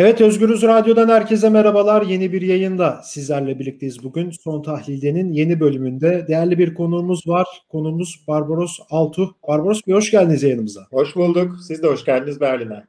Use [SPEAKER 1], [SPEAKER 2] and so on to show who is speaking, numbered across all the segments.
[SPEAKER 1] Evet Özgürüz Radyo'dan herkese merhabalar. Yeni bir yayında sizlerle birlikteyiz bugün. Son Tahlilde'nin yeni bölümünde değerli bir konuğumuz var. Konuğumuz Barbaros Altuh. Barbaros Bey hoş geldiniz yayınımıza.
[SPEAKER 2] Hoş bulduk. Siz de hoş geldiniz Berlin'e.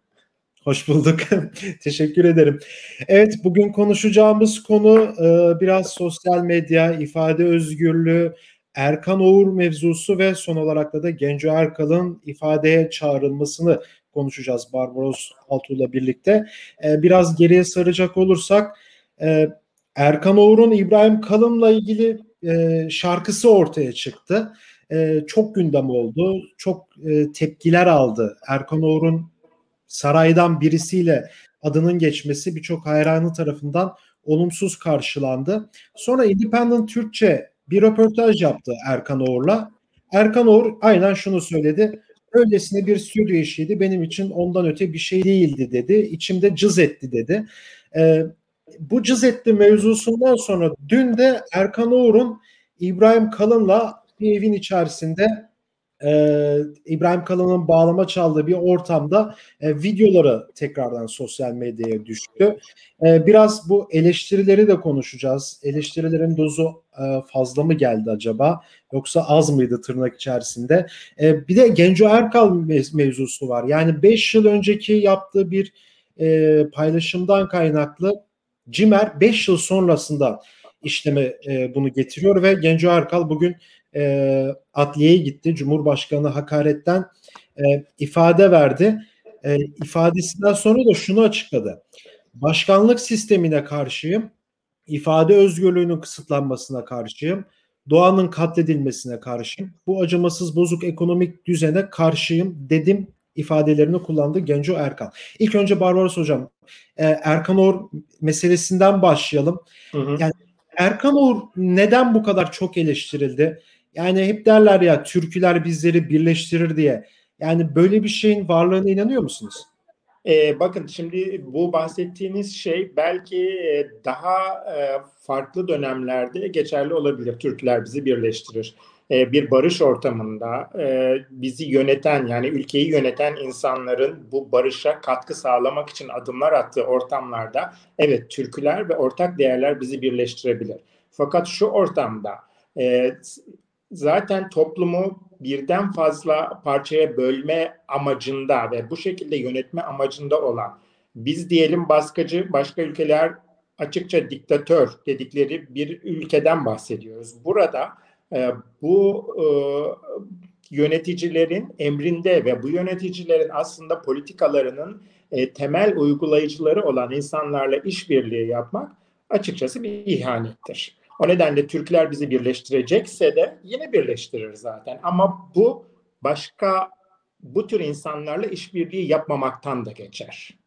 [SPEAKER 1] Hoş bulduk. Teşekkür ederim. Evet bugün konuşacağımız konu e, biraz sosyal medya, ifade özgürlüğü, Erkan Oğur mevzusu ve son olarak da, da Genco Erkal'ın ifadeye çağrılmasını konuşacağız Barbaros Altuğ'la birlikte. E, biraz geriye saracak olursak e, Erkan Oğur'un İbrahim Kalın'la ilgili e, şarkısı ortaya çıktı. E, çok gündem oldu. Çok tepkiler aldı. Erkan Oğur'un saraydan birisiyle adının geçmesi birçok hayranı tarafından olumsuz karşılandı. Sonra Independent Türkçe bir röportaj yaptı Erkan Oğur'la. Erkan Oğur aynen şunu söyledi. Öylesine bir stüdyo işiydi. Benim için ondan öte bir şey değildi dedi. İçimde cız etti dedi. Ee, bu cız etti mevzusundan sonra dün de Erkan Oğur'un İbrahim Kalın'la bir evin içerisinde e, İbrahim Kalın'ın bağlama çaldığı bir ortamda e, videoları tekrardan sosyal medyaya düştü. E, biraz bu eleştirileri de konuşacağız. Eleştirilerin dozu e, fazla mı geldi acaba? Yoksa az mıydı tırnak içerisinde? E, bir de Genco Erkal mev- mevzusu var. Yani 5 yıl önceki yaptığı bir e, paylaşımdan kaynaklı Cimer 5 yıl sonrasında işleme e, bunu getiriyor ve Genco Erkal bugün e, adliyeye gitti. Cumhurbaşkanı hakaretten e, ifade verdi. E, ifadesinden sonra da şunu açıkladı. Başkanlık sistemine karşıyım. İfade özgürlüğünün kısıtlanmasına karşıyım. Doğanın katledilmesine karşıyım. Bu acımasız bozuk ekonomik düzene karşıyım dedim ifadelerini kullandı Genco Erkan. İlk önce Barbaros Hocam, e, Erkan Or meselesinden başlayalım. Hı hı. Yani Erkan Oğur neden bu kadar çok eleştirildi? Yani hep derler ya türküler bizleri birleştirir diye. Yani böyle bir şeyin varlığına inanıyor musunuz?
[SPEAKER 2] Ee, bakın şimdi bu bahsettiğiniz şey belki e, daha e, farklı dönemlerde geçerli olabilir. Türküler bizi birleştirir. E, bir barış ortamında e, bizi yöneten yani ülkeyi yöneten insanların bu barışa katkı sağlamak için adımlar attığı ortamlarda evet türküler ve ortak değerler bizi birleştirebilir. Fakat şu ortamda e, zaten toplumu birden fazla parçaya bölme amacında ve bu şekilde yönetme amacında olan biz diyelim baskıcı başka ülkeler açıkça diktatör dedikleri bir ülkeden bahsediyoruz. Burada e, bu e, yöneticilerin emrinde ve bu yöneticilerin aslında politikalarının e, temel uygulayıcıları olan insanlarla işbirliği yapmak açıkçası bir ihanettir. O nedenle Türkler bizi birleştirecekse de yine birleştirir zaten. Ama bu başka bu tür insanlarla işbirliği yapmamaktan da geçer.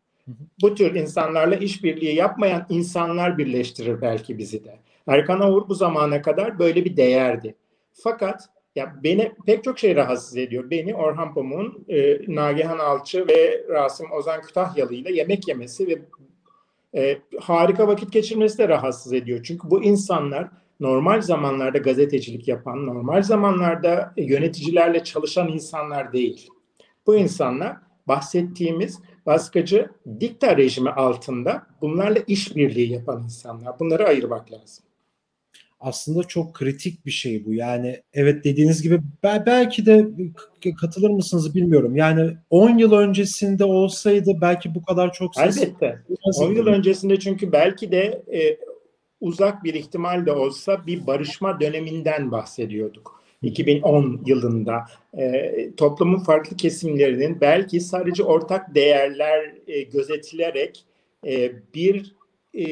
[SPEAKER 2] Bu tür insanlarla işbirliği yapmayan insanlar birleştirir belki bizi de. Erkan Oğur bu zamana kadar böyle bir değerdi. Fakat ya beni pek çok şey rahatsız ediyor. Beni Orhan Pamuk'un e, Nagihan Alçı ve Rasim Ozan Kütahyalı ile yemek yemesi ve e, harika vakit geçirmesi de rahatsız ediyor. Çünkü bu insanlar normal zamanlarda gazetecilik yapan, normal zamanlarda yöneticilerle çalışan insanlar değil. Bu insanlar bahsettiğimiz baskıcı dikta rejimi altında bunlarla işbirliği yapan insanlar. Bunları ayırmak lazım
[SPEAKER 1] aslında çok kritik bir şey bu. Yani evet dediğiniz gibi belki de katılır mısınız bilmiyorum. Yani 10 yıl öncesinde olsaydı belki bu kadar çok
[SPEAKER 2] ses Elbette. 10 yıl öncesinde çünkü belki de e, uzak bir ihtimal de olsa bir barışma döneminden bahsediyorduk. 2010 yılında e, toplumun farklı kesimlerinin belki sadece ortak değerler e, gözetilerek e, bir e,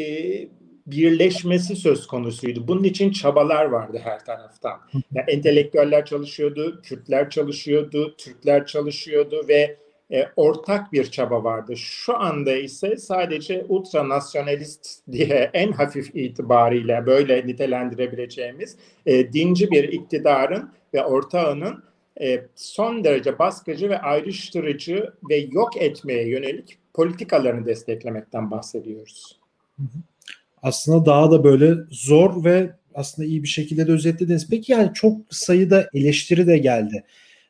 [SPEAKER 2] birleşmesi söz konusuydu. Bunun için çabalar vardı her taraftan. Yani entelektüeller çalışıyordu, Kürtler çalışıyordu, Türkler çalışıyordu ve e, ortak bir çaba vardı. Şu anda ise sadece ultranasyonalist diye en hafif itibariyle böyle nitelendirebileceğimiz e, dinci bir iktidarın ve ortağının e, son derece baskıcı ve ayrıştırıcı ve yok etmeye yönelik politikalarını desteklemekten bahsediyoruz.
[SPEAKER 1] Hı hı aslında daha da böyle zor ve aslında iyi bir şekilde de özetlediniz. Peki yani çok sayıda eleştiri de geldi.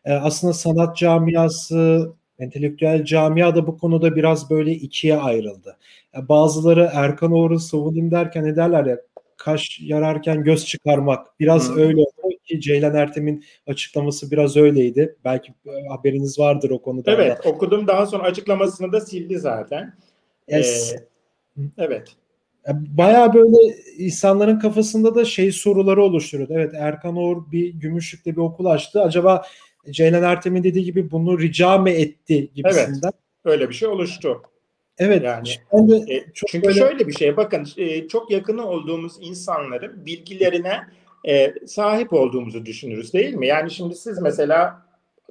[SPEAKER 1] Ee, aslında sanat camiası, entelektüel camia da bu konuda biraz böyle ikiye ayrıldı. Yani bazıları Erkan Oğur'u savunayım derken ederler ya kaş yararken göz çıkarmak. Biraz hmm. öyle oldu ki Ceylan Ertem'in açıklaması biraz öyleydi. Belki e, haberiniz vardır o konuda.
[SPEAKER 2] Evet da. okudum daha sonra açıklamasını da sildi zaten.
[SPEAKER 1] Yes. Ee, evet. Bayağı böyle insanların kafasında da şey soruları oluşturuyordu. Evet Erkan Oğur bir Gümüşlük'te bir okul açtı. Acaba Ceylan Ertem'in dediği gibi bunu rica mı etti gibisinden. Evet
[SPEAKER 2] öyle bir şey oluştu.
[SPEAKER 1] Evet.
[SPEAKER 2] Yani şimdi e, çok çünkü böyle... şöyle bir şey bakın e, çok yakını olduğumuz insanların bilgilerine e, sahip olduğumuzu düşünürüz değil mi? Yani şimdi siz mesela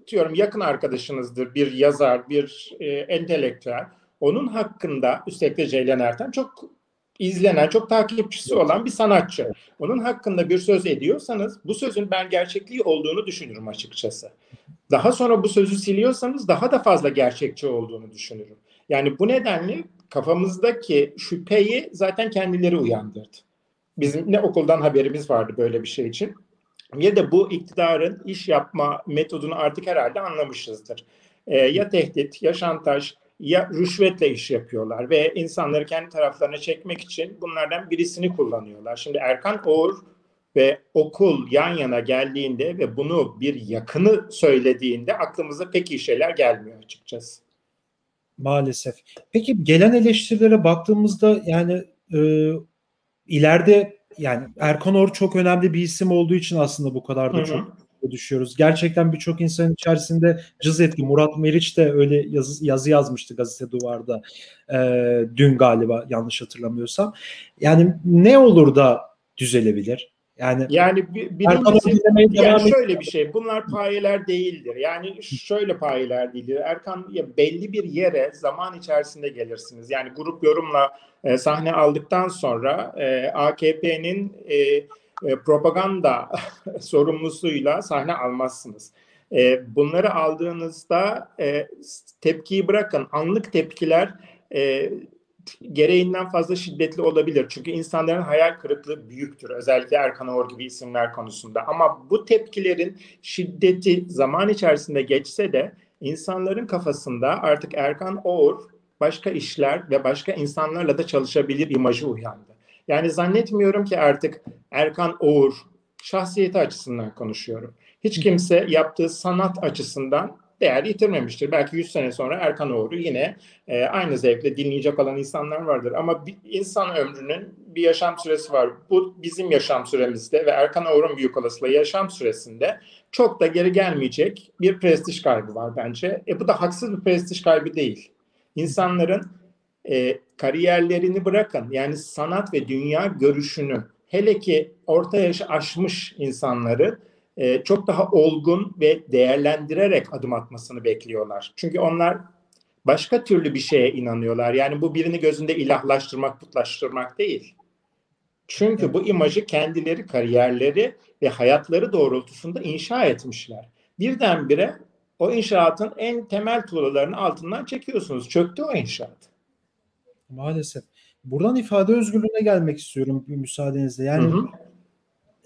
[SPEAKER 2] diyorum yakın arkadaşınızdır bir yazar, bir e, entelektüel. Onun hakkında üstelik de Ceylan Ertem çok izlenen, çok takipçisi olan bir sanatçı. Onun hakkında bir söz ediyorsanız bu sözün ben gerçekliği olduğunu düşünürüm açıkçası. Daha sonra bu sözü siliyorsanız daha da fazla gerçekçi olduğunu düşünürüm. Yani bu nedenle kafamızdaki şüpheyi zaten kendileri uyandırdı. Bizim ne okuldan haberimiz vardı böyle bir şey için. Ya da bu iktidarın iş yapma metodunu artık herhalde anlamışızdır. Ee, ya tehdit, ya şantaj, ya rüşvetle iş yapıyorlar ve insanları kendi taraflarına çekmek için bunlardan birisini kullanıyorlar. Şimdi Erkan Oğur ve okul yan yana geldiğinde ve bunu bir yakını söylediğinde aklımıza pek iyi şeyler gelmiyor açıkçası.
[SPEAKER 1] Maalesef. Peki gelen eleştirilere baktığımızda yani e, ileride yani Erkan Or çok önemli bir isim olduğu için aslında bu kadar da Hı-hı. çok düşüyoruz. Gerçekten birçok insanın içerisinde cız etti. Murat Meriç de öyle yazı, yazı yazmıştı gazete duvarda e, dün galiba yanlış hatırlamıyorsam. Yani ne olur da düzelebilir?
[SPEAKER 2] Yani yani birincisi yani şöyle bir şey. Bunlar payeler değildir. Yani şöyle payeler değildir. Erkan ya belli bir yere zaman içerisinde gelirsiniz. Yani grup yorumla e, sahne aldıktan sonra e, AKP'nin e, e, propaganda sorumlusuyla sahne almazsınız. E, bunları aldığınızda e, tepkiyi bırakın. Anlık tepkiler gereğinden fazla şiddetli olabilir. Çünkü insanların hayal kırıklığı büyüktür. Özellikle Erkan Oğur gibi isimler konusunda. Ama bu tepkilerin şiddeti zaman içerisinde geçse de insanların kafasında artık Erkan Oğur başka işler ve başka insanlarla da çalışabilir imajı uyandı. Yani zannetmiyorum ki artık Erkan Oğur şahsiyeti açısından konuşuyorum. Hiç kimse yaptığı sanat açısından değer yitirmemiştir. Belki 100 sene sonra Erkan Oğur'u yine e, aynı zevkle dinleyecek olan insanlar vardır. Ama bir insan ömrünün bir yaşam süresi var. Bu bizim yaşam süremizde ve Erkan Oğur'un büyük olasılıkla yaşam süresinde çok da geri gelmeyecek bir prestij kaybı var bence. E bu da haksız bir prestij kaybı değil. İnsanların e, kariyerlerini bırakın yani sanat ve dünya görüşünü hele ki orta yaşı aşmış insanları e, çok daha olgun ve değerlendirerek adım atmasını bekliyorlar. Çünkü onlar başka türlü bir şeye inanıyorlar. Yani bu birini gözünde ilahlaştırmak, putlaştırmak değil. Çünkü bu imajı kendileri, kariyerleri ve hayatları doğrultusunda inşa etmişler. Birdenbire o inşaatın en temel tuğlalarını altından çekiyorsunuz. Çöktü o inşaat.
[SPEAKER 1] Maalesef. Buradan ifade özgürlüğüne gelmek istiyorum bir müsaadenizle. Yani hı hı.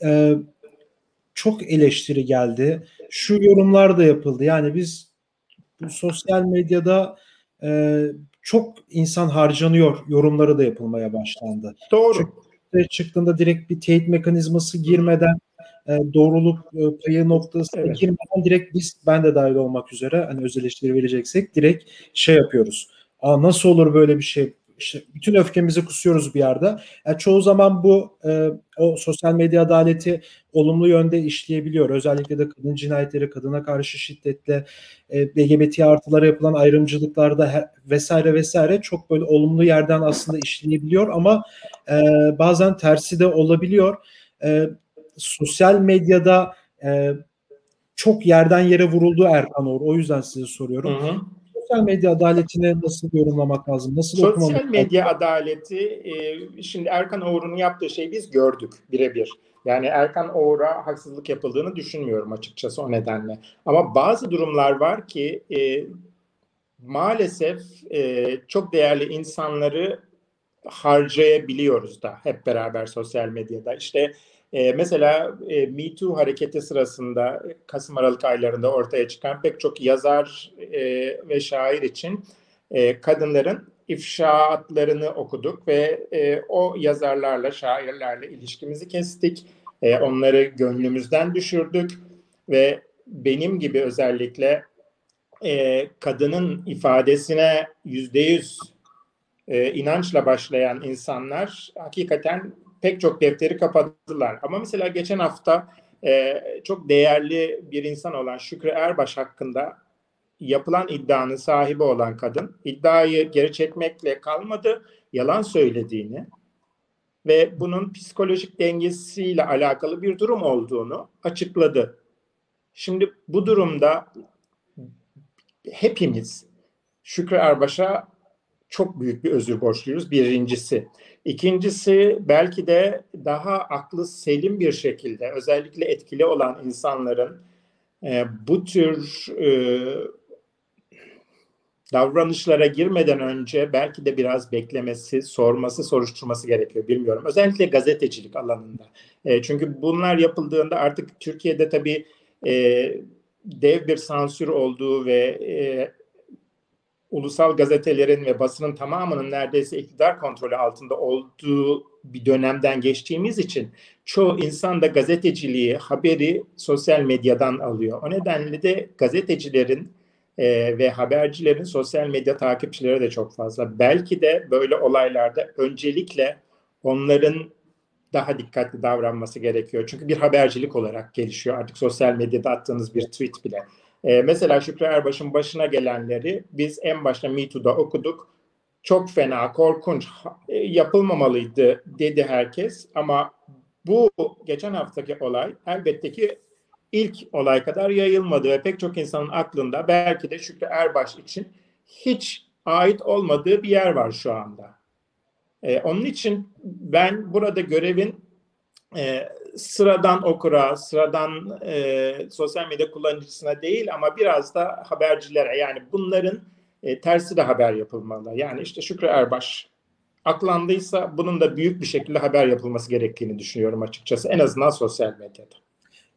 [SPEAKER 1] E, çok eleştiri geldi. Şu yorumlar da yapıldı. Yani biz bu sosyal medyada e, çok insan harcanıyor yorumları da yapılmaya başlandı.
[SPEAKER 2] Doğru. Çünkü
[SPEAKER 1] çıktığında direkt bir teyit mekanizması girmeden e, doğruluk e, payı noktası evet. girmeden direkt biz ben de dahil olmak üzere hani öz eleştiri vereceksek direkt şey yapıyoruz. Aa nasıl olur böyle bir şey? İşte bütün öfkemizi kusuyoruz bir yerde. Yani çoğu zaman bu e, o sosyal medya adaleti olumlu yönde işleyebiliyor. Özellikle de kadın cinayetleri, kadına karşı şiddetle e, LGBT artılara yapılan ayrımcılıklarda he, vesaire vesaire çok böyle olumlu yerden aslında işleyebiliyor ama e, bazen tersi de olabiliyor. E, sosyal medyada e, çok yerden yere vuruldu Erkan Uğur. O yüzden size soruyorum. Hı hı sosyal medya adaletini nasıl yorumlamak lazım? Nasıl
[SPEAKER 2] sosyal medya lazım? adaleti e, şimdi Erkan Oğur'un yaptığı şeyi biz gördük birebir. Yani Erkan Oğur'a haksızlık yapıldığını düşünmüyorum açıkçası o nedenle. Ama bazı durumlar var ki e, maalesef e, çok değerli insanları harcayabiliyoruz da hep beraber sosyal medyada. İşte E, mesela e, Me Too hareketi sırasında Kasım Aralık aylarında ortaya çıkan pek çok yazar e, ve şair için e, kadınların ifşaatlarını okuduk ve e, o yazarlarla, şairlerle ilişkimizi kestik. E, onları gönlümüzden düşürdük ve benim gibi özellikle e, kadının ifadesine yüzde yüz e, inançla başlayan insanlar hakikaten pek çok defteri kapattılar. Ama mesela geçen hafta e, çok değerli bir insan olan Şükrü Erbaş hakkında yapılan iddianın sahibi olan kadın iddiayı geri çekmekle kalmadı, yalan söylediğini ve bunun psikolojik dengesiyle alakalı bir durum olduğunu açıkladı. Şimdi bu durumda hepimiz Şükrü Erbaş'a çok büyük bir özür borçluyuz birincisi. İkincisi belki de daha aklı selim bir şekilde özellikle etkili olan insanların e, bu tür e, davranışlara girmeden önce belki de biraz beklemesi, sorması, soruşturması gerekiyor. Bilmiyorum. Özellikle gazetecilik alanında. E, çünkü bunlar yapıldığında artık Türkiye'de tabii e, dev bir sansür olduğu ve e, ulusal gazetelerin ve basının tamamının neredeyse iktidar kontrolü altında olduğu bir dönemden geçtiğimiz için çoğu insan da gazeteciliği, haberi sosyal medyadan alıyor. O nedenle de gazetecilerin e, ve habercilerin sosyal medya takipçileri de çok fazla. Belki de böyle olaylarda öncelikle onların daha dikkatli davranması gerekiyor. Çünkü bir habercilik olarak gelişiyor artık sosyal medyada attığınız bir tweet bile. Ee, mesela Şükrü Erbaş'ın başına gelenleri biz en başta MeToo'da okuduk. Çok fena, korkunç, e, yapılmamalıydı dedi herkes. Ama bu geçen haftaki olay elbette ki ilk olay kadar yayılmadı ve pek çok insanın aklında belki de Şükrü Erbaş için hiç ait olmadığı bir yer var şu anda. Ee, onun için ben burada görevin e, sıradan okura, sıradan e, sosyal medya kullanıcısına değil ama biraz da habercilere yani bunların e, tersi de haber yapılmalı. Yani işte Şükrü Erbaş aklandıysa bunun da büyük bir şekilde haber yapılması gerektiğini düşünüyorum açıkçası. En azından sosyal medyada.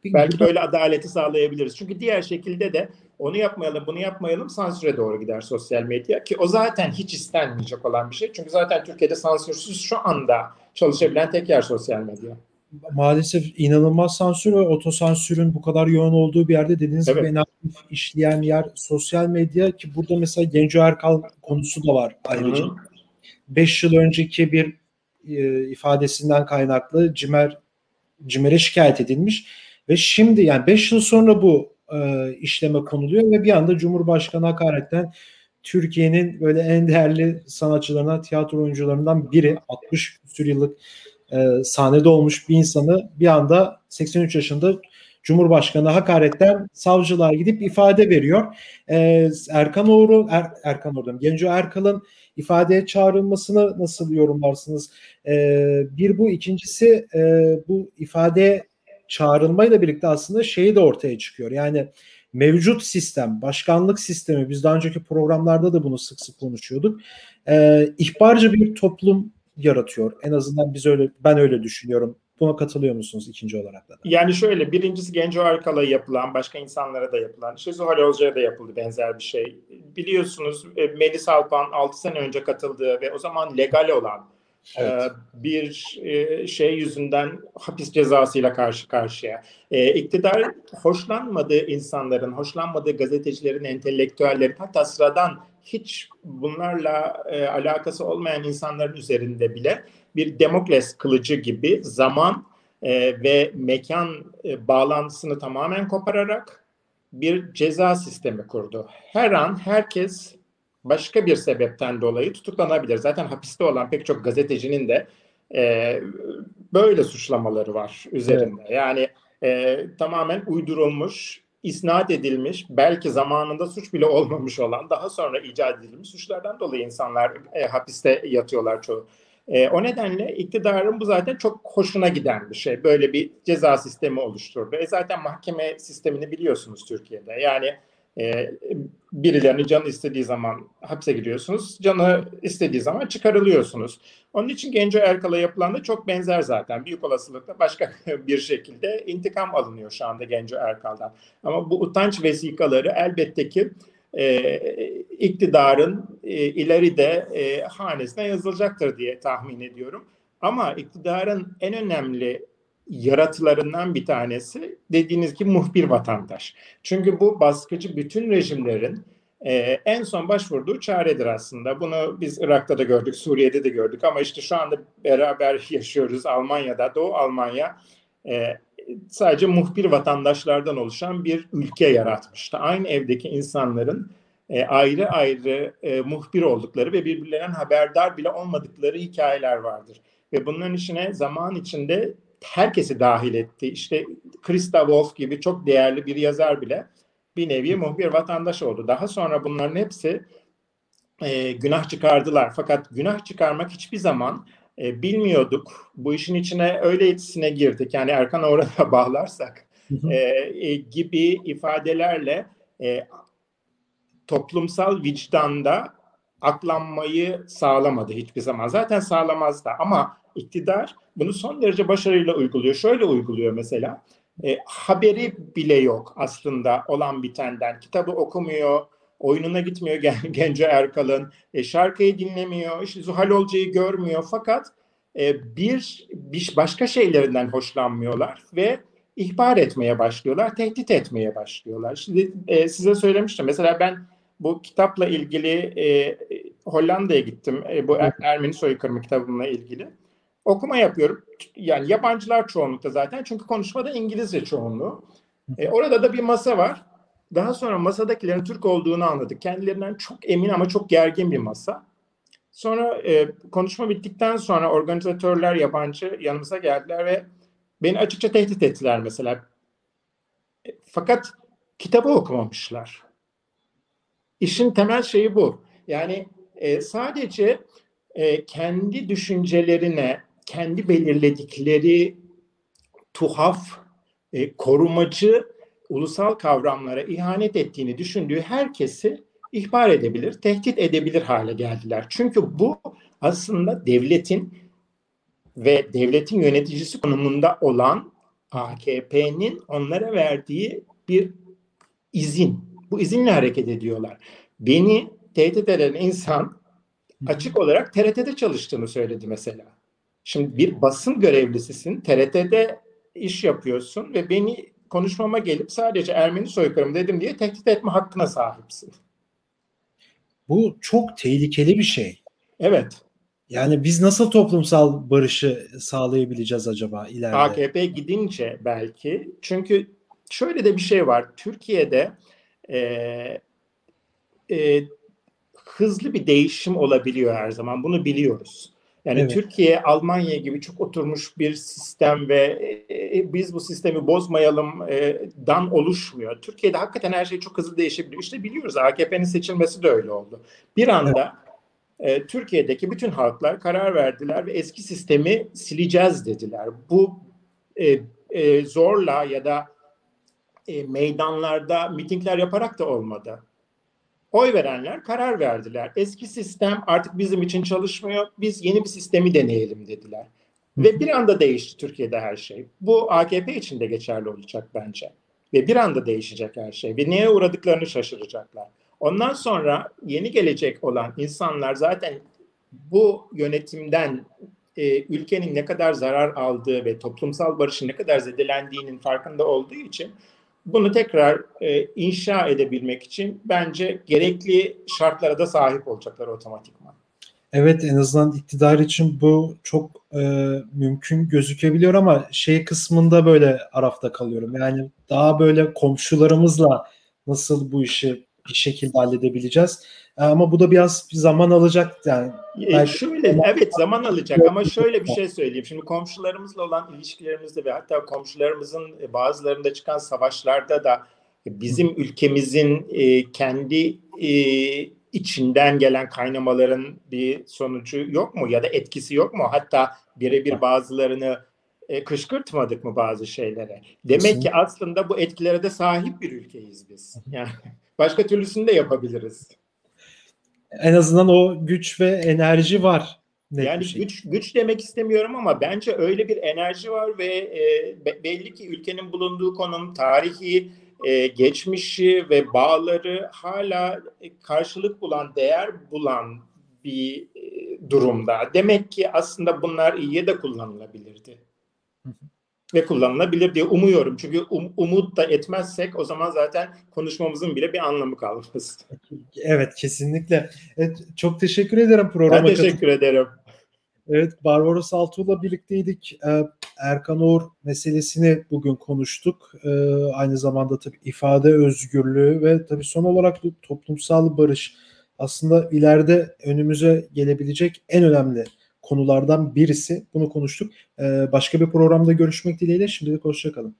[SPEAKER 2] Peki, Belki böyle adaleti sağlayabiliriz. Çünkü diğer şekilde de onu yapmayalım, bunu yapmayalım sansüre doğru gider sosyal medya ki o zaten hiç istenmeyecek olan bir şey. Çünkü zaten Türkiye'de sansürsüz şu anda çalışabilen tek yer sosyal medya
[SPEAKER 1] maalesef inanılmaz sansür ve otosansürün bu kadar yoğun olduğu bir yerde dediğiniz evet. gibi en aktif işleyen yer sosyal medya ki burada mesela Genco Erkal konusu da var ayrıca. 5 yıl önceki bir e, ifadesinden kaynaklı Cimer Cimer'e şikayet edilmiş ve şimdi yani 5 yıl sonra bu e, işleme konuluyor ve bir anda Cumhurbaşkanı hakaretten Türkiye'nin böyle en değerli sanatçılarına, tiyatro oyuncularından biri 60 küsur yıllık e, sahnede olmuş bir insanı bir anda 83 yaşında Cumhurbaşkanı hakaretten savcılar gidip ifade veriyor. Ee, Erkan Oğur'u, er, Erkan Oğur'dan Genco Erkal'ın ifadeye çağrılmasını nasıl yorumlarsınız? Ee, bir bu, ikincisi e, bu ifade çağrılmayla birlikte aslında şeyi de ortaya çıkıyor. Yani mevcut sistem, başkanlık sistemi, biz daha önceki programlarda da bunu sık sık konuşuyorduk. Ee, ihbarcı bir toplum yaratıyor. En azından biz öyle ben öyle düşünüyorum. Buna katılıyor musunuz ikinci olarak da?
[SPEAKER 2] Yani şöyle birincisi Genco Arkal'a yapılan başka insanlara da yapılan işte Zuhal Olcay'a da yapıldı benzer bir şey. Biliyorsunuz e, Melis Alpan 6 sene önce katıldığı ve o zaman legal olan evet. E, bir e, şey yüzünden hapis cezasıyla karşı karşıya. İktidar hoşlanmadığı insanların, hoşlanmadığı gazetecilerin, entelektüellerin hatta sıradan hiç bunlarla e, alakası olmayan insanların üzerinde bile bir Demokles kılıcı gibi zaman e, ve mekan e, bağlantısını tamamen kopararak bir ceza sistemi kurdu. Her an herkes başka bir sebepten dolayı tutuklanabilir. Zaten hapiste olan pek çok gazetecinin de e, böyle suçlamaları var üzerinde. Evet. Yani e, tamamen uydurulmuş isnat edilmiş, belki zamanında suç bile olmamış olan, daha sonra icat edilmiş suçlardan dolayı insanlar e, hapiste yatıyorlar çoğu. E, o nedenle iktidarın bu zaten çok hoşuna giden bir şey. Böyle bir ceza sistemi oluşturdu. E zaten mahkeme sistemini biliyorsunuz Türkiye'de. Yani E, birilerini canı istediği zaman hapse giriyorsunuz, canı istediği zaman çıkarılıyorsunuz. Onun için Genco Erkal'a yapılan da çok benzer zaten. Büyük olasılıkla başka bir şekilde intikam alınıyor şu anda Genco Erkal'dan. Ama bu utanç vesikaları elbette ki e, iktidarın e, ileride e, hanesine yazılacaktır diye tahmin ediyorum. Ama iktidarın en önemli yaratılarından bir tanesi dediğiniz gibi muhbir vatandaş. Çünkü bu baskıcı bütün rejimlerin e, en son başvurduğu çaredir aslında. Bunu biz Irak'ta da gördük, Suriye'de de gördük ama işte şu anda beraber yaşıyoruz Almanya'da, Doğu Almanya e, sadece muhbir vatandaşlardan oluşan bir ülke yaratmıştı. Aynı evdeki insanların e, ayrı ayrı e, muhbir oldukları ve birbirlerinden haberdar bile olmadıkları hikayeler vardır. Ve bunların içine zaman içinde herkesi dahil etti. İşte Krista Wolf gibi çok değerli bir yazar bile bir nevi muhbir vatandaş oldu. Daha sonra bunların hepsi e, günah çıkardılar. Fakat günah çıkarmak hiçbir zaman e, bilmiyorduk. Bu işin içine öylesine girdik. Yani Erkan Orhan'a bağlarsak e, e, gibi ifadelerle e, toplumsal vicdanda aklanmayı sağlamadı hiçbir zaman. Zaten sağlamaz da ama iktidar bunu son derece başarıyla uyguluyor. Şöyle uyguluyor mesela. E, haberi bile yok aslında olan bitenden. Kitabı okumuyor, oyununa gitmiyor Gen Genco Erkal'ın. E, şarkıyı dinlemiyor, işte Zuhal Olcay'ı görmüyor. Fakat e, bir, bir başka şeylerinden hoşlanmıyorlar ve ihbar etmeye başlıyorlar, tehdit etmeye başlıyorlar. Şimdi e, size söylemiştim. Mesela ben bu kitapla ilgili e, Hollanda'ya gittim. E, bu er, Ermeni soykırımı kitabımla ilgili. Okuma yapıyorum. Yani yabancılar çoğunlukta zaten. Çünkü konuşmada İngilizce çoğunluğu. E, orada da bir masa var. Daha sonra masadakilerin Türk olduğunu anladık. Kendilerinden çok emin ama çok gergin bir masa. Sonra e, konuşma bittikten sonra organizatörler yabancı yanımıza geldiler ve beni açıkça tehdit ettiler mesela. E, fakat kitabı okumamışlar. İşin temel şeyi bu. Yani e, sadece e, kendi düşüncelerine, kendi belirledikleri tuhaf, e, korumacı ulusal kavramlara ihanet ettiğini düşündüğü herkesi ihbar edebilir, tehdit edebilir hale geldiler. Çünkü bu aslında devletin ve devletin yöneticisi konumunda olan AKP'nin onlara verdiği bir izin. Bu izinle hareket ediyorlar. Beni tehdit eden insan açık olarak TRT'de çalıştığını söyledi mesela. Şimdi bir basın görevlisisin, TRT'de iş yapıyorsun ve beni konuşmama gelip sadece Ermeni soykırım dedim diye tehdit etme hakkına sahipsin.
[SPEAKER 1] Bu çok tehlikeli bir şey.
[SPEAKER 2] Evet.
[SPEAKER 1] Yani biz nasıl toplumsal barışı sağlayabileceğiz acaba ileride?
[SPEAKER 2] AKP gidince belki. Çünkü şöyle de bir şey var. Türkiye'de e, e, hızlı bir değişim olabiliyor her zaman. Bunu biliyoruz. Yani evet. Türkiye, Almanya gibi çok oturmuş bir sistem ve e, e, biz bu sistemi bozmayalım e, dan oluşmuyor. Türkiye'de hakikaten her şey çok hızlı değişebiliyor. İşte biliyoruz AKP'nin seçilmesi de öyle oldu. Bir anda evet. e, Türkiye'deki bütün halklar karar verdiler ve eski sistemi sileceğiz dediler. Bu e, e, zorla ya da e, meydanlarda mitingler yaparak da olmadı oy verenler karar verdiler. Eski sistem artık bizim için çalışmıyor. Biz yeni bir sistemi deneyelim dediler. Ve bir anda değişti Türkiye'de her şey. Bu AKP için de geçerli olacak bence. Ve bir anda değişecek her şey. Ve neye uğradıklarını şaşıracaklar. Ondan sonra yeni gelecek olan insanlar zaten bu yönetimden e, ülkenin ne kadar zarar aldığı ve toplumsal barışın ne kadar zedelendiğinin farkında olduğu için bunu tekrar e, inşa edebilmek için bence gerekli şartlara da sahip olacaklar otomatikman.
[SPEAKER 1] Evet en azından iktidar için bu çok e, mümkün gözükebiliyor ama şey kısmında böyle arafta kalıyorum. Yani daha böyle komşularımızla nasıl bu işi bir şekilde halledebileceğiz. E, ama bu da biraz bir zaman alacak yani.
[SPEAKER 2] E, şöyle evet zaman alacak ama şöyle bir şey söyleyeyim. Şimdi komşularımızla olan ilişkilerimizde ve hatta komşularımızın e, bazılarında çıkan savaşlarda da bizim ülkemizin e, kendi e, içinden gelen kaynamaların bir sonucu yok mu ya da etkisi yok mu? Hatta birebir bazılarını e, kışkırtmadık mı bazı şeylere? Demek ki aslında bu etkilere de sahip bir ülkeyiz biz. Yani Başka türlüsünü de yapabiliriz.
[SPEAKER 1] En azından o güç ve enerji var.
[SPEAKER 2] Net yani şey. güç güç demek istemiyorum ama bence öyle bir enerji var ve e, belli ki ülkenin bulunduğu konum, tarihi, e, geçmişi ve bağları hala karşılık bulan, değer bulan bir e, durumda. Demek ki aslında bunlar iyiye de kullanılabilirdi. Hı hı ve kullanılabilir diye umuyorum. Çünkü um, umut da etmezsek o zaman zaten konuşmamızın bile bir anlamı kalmaz.
[SPEAKER 1] Evet kesinlikle. Evet, çok teşekkür ederim programa.
[SPEAKER 2] Ben teşekkür katıl- ederim.
[SPEAKER 1] Evet Barbaros Altuğ'la birlikteydik. Ee, Erkan Oğur meselesini bugün konuştuk. Ee, aynı zamanda tabii ifade özgürlüğü ve tabii son olarak bu toplumsal barış aslında ileride önümüze gelebilecek en önemli konulardan birisi. Bunu konuştuk. Ee, başka bir programda görüşmek dileğiyle. Şimdilik hoşçakalın.